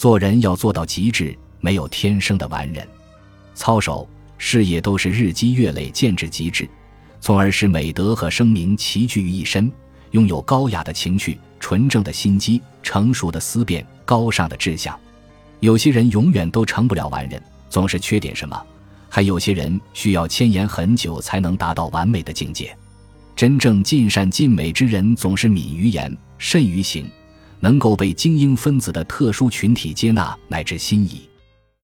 做人要做到极致，没有天生的完人。操守、事业都是日积月累渐至极致，从而使美德和声名齐聚于一身。拥有高雅的情趣、纯正的心机、成熟的思辨、高尚的志向。有些人永远都成不了完人，总是缺点什么；还有些人需要千言很久才能达到完美的境界。真正尽善尽美之人，总是敏于言，慎于行，能够被精英分子的特殊群体接纳乃至心仪。